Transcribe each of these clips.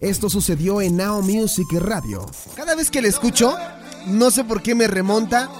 Esto sucedió en Now Music Radio. Cada vez que la escucho, no sé por qué me remonta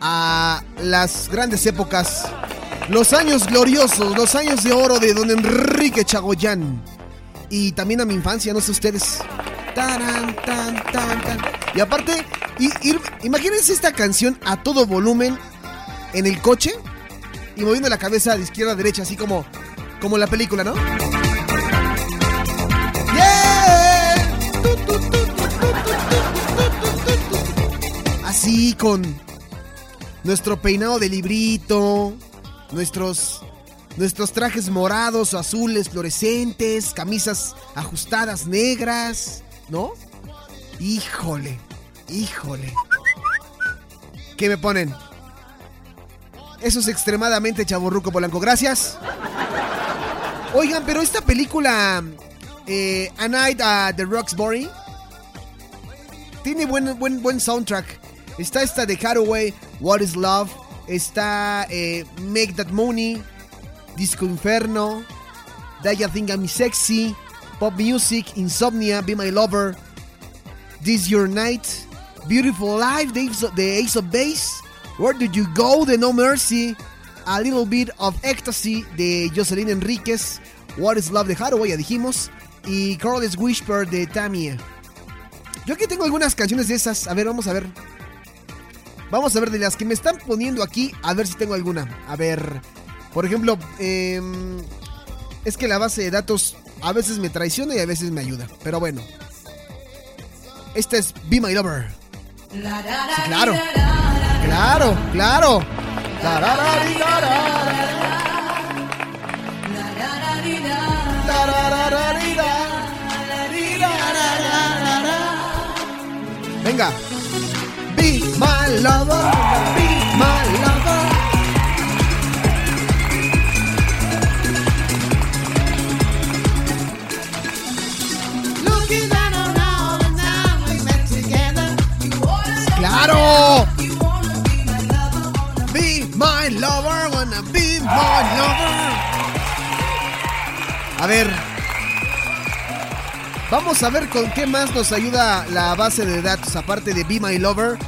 a las grandes épocas, los años gloriosos, los años de oro de don Enrique Chagoyán. Y también a mi infancia, no sé ustedes. Tan, tan, tan. Y aparte, imagínense esta canción a todo volumen en el coche y moviendo la cabeza de izquierda a derecha, así como, como la película, ¿no? Con nuestro peinado de librito, nuestros nuestros trajes morados o azules fluorescentes, camisas ajustadas negras, ¿no? Híjole, híjole. ¿Qué me ponen? Eso es extremadamente chaborruco Polanco, gracias. Oigan, pero esta película eh, A Night at the Roxbury tiene buen, buen, buen soundtrack. Está esta de Hathaway, What is Love. Está eh, Make That Money, Disco Inferno, Daya Think I'm Sexy, Pop Music, Insomnia, Be My Lover, This Your Night, Beautiful Life, The Ace of Base, Where Did You Go, The No Mercy, A Little Bit of Ecstasy de Jocelyn Enríquez, What is Love de Hathaway, ya dijimos, y Carlos Whisper de Tamia. Yo aquí tengo algunas canciones de esas. A ver, vamos a ver. Vamos a ver de las que me están poniendo aquí, a ver si tengo alguna. A ver, por ejemplo, em, es que la base de datos a veces me traiciona y a veces me ayuda. Pero bueno. Esta es Be My Lover. Sí, claro. Claro, claro. Venga. Be my lover, be my lover. ¡Claro! Be my lover, wanna be my lover. A ver, Vamos a ver con qué más nos ayuda la base de datos, aparte de Be My Lover.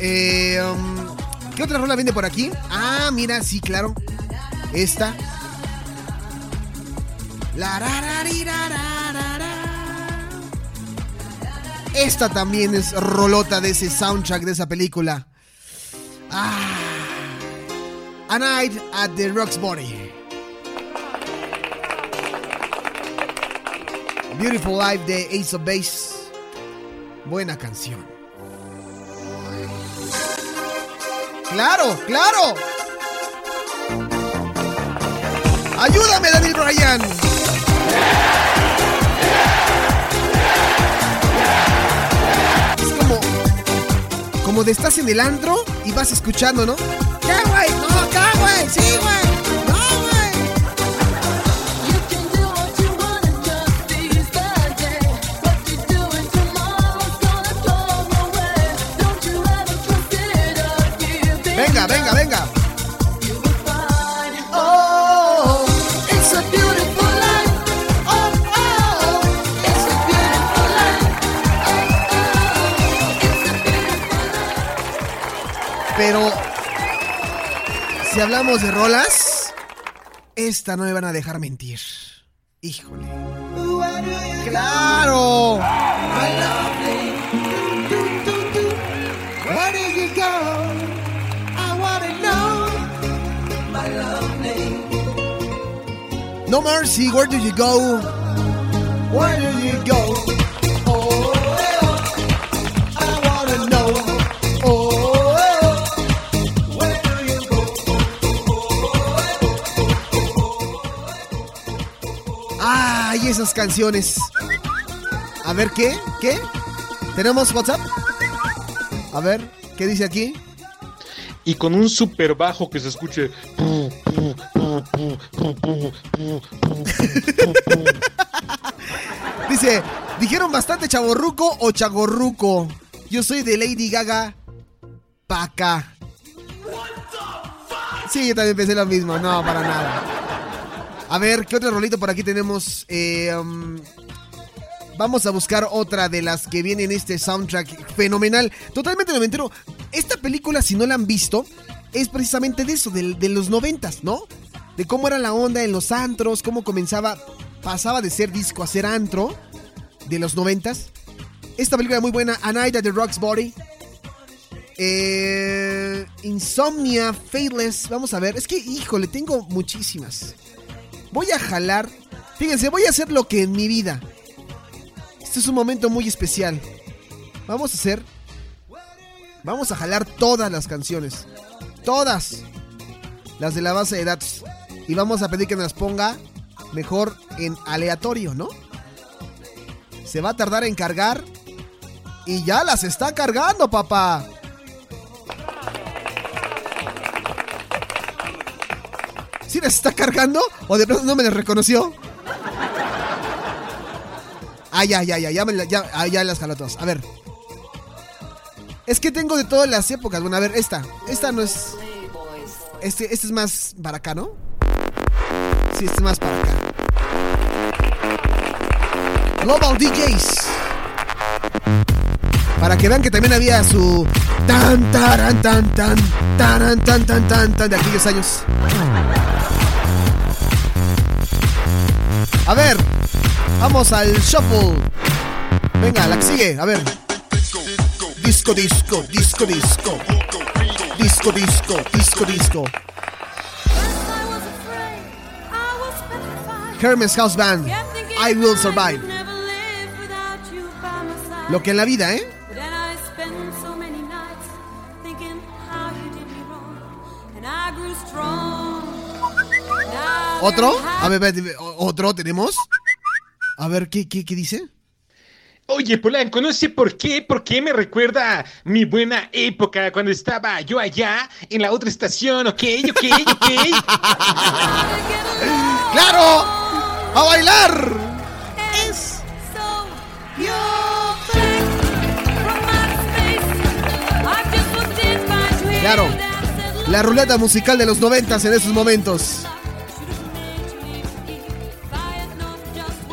Eh, um, ¿Qué otra rola viene por aquí? Ah, mira, sí, claro. Esta. Esta también es rolota de ese soundtrack de esa película. Ah. A Night at the Roxbury. Beautiful Life de Ace of Base. Buena canción. Claro, claro. Ayúdame, Daniel Bryan. Es como, como de estás en el antro y vas escuchando, ¿no? ¿Qué, güey? No, ¿qué, güey? Sí, güey. Pero si hablamos de rolas, esta no me van a dejar mentir. Híjole. ¡Claro! No Mercy, where do you go? Where do you go? Ay, esas canciones. A ver, ¿qué? ¿Qué? ¿Tenemos WhatsApp? A ver, ¿qué dice aquí? Y con un super bajo que se escuche. Dice, dijeron bastante chaborruco o chagorruco. Yo soy de Lady Gaga Paca. Sí, yo también pensé lo mismo. No, para nada. A ver, ¿qué otro rolito por aquí tenemos? Eh, um, Vamos a buscar otra de las que viene en este soundtrack fenomenal. Totalmente noventero. Esta película, si no la han visto, es precisamente de eso, de, de los noventas, ¿no? De cómo era la onda en los antros, cómo comenzaba, pasaba de ser disco a ser antro, de los noventas. Esta película muy buena, A Night at the Rock's Body. Eh, Insomnia, Faithless. Vamos a ver. Es que, híjole, tengo muchísimas. Voy a jalar. Fíjense, voy a hacer lo que en mi vida. Este es un momento muy especial. Vamos a hacer. Vamos a jalar todas las canciones. Todas. Las de la base de datos. Y vamos a pedir que nos las ponga mejor en aleatorio, ¿no? Se va a tardar en cargar. Y ya las está cargando, papá. ¿Sí está cargando? ¿O de pronto no me las reconoció? Ah, ya, ya, ya, ya, ya, ah, ya las jaló todas. A ver. Es que tengo de todas las épocas. Bueno, a ver, esta. Esta no es. Este, este es más para acá, ¿no? Sí, este es más para acá. Global DJs. Para que vean que también había su tan taran tan tan taran tan tan tan tan de aquellos años. A ver, vamos al shuffle. Venga, la que sigue, a ver. Disco, disco, disco, disco. Disco, disco, disco, disco. Hermes House Band. I will survive. Lo que en la vida, ¿eh? ¿Otro? A ver, a ver, ¿otro tenemos? A ver, ¿qué, qué, qué dice? Oye, Polanco, no sé por qué, por qué me recuerda mi buena época cuando estaba yo allá en la otra estación, ok, ok, ok. ¡Claro! ¡A bailar! Es. Claro. La ruleta musical de los noventas en esos momentos.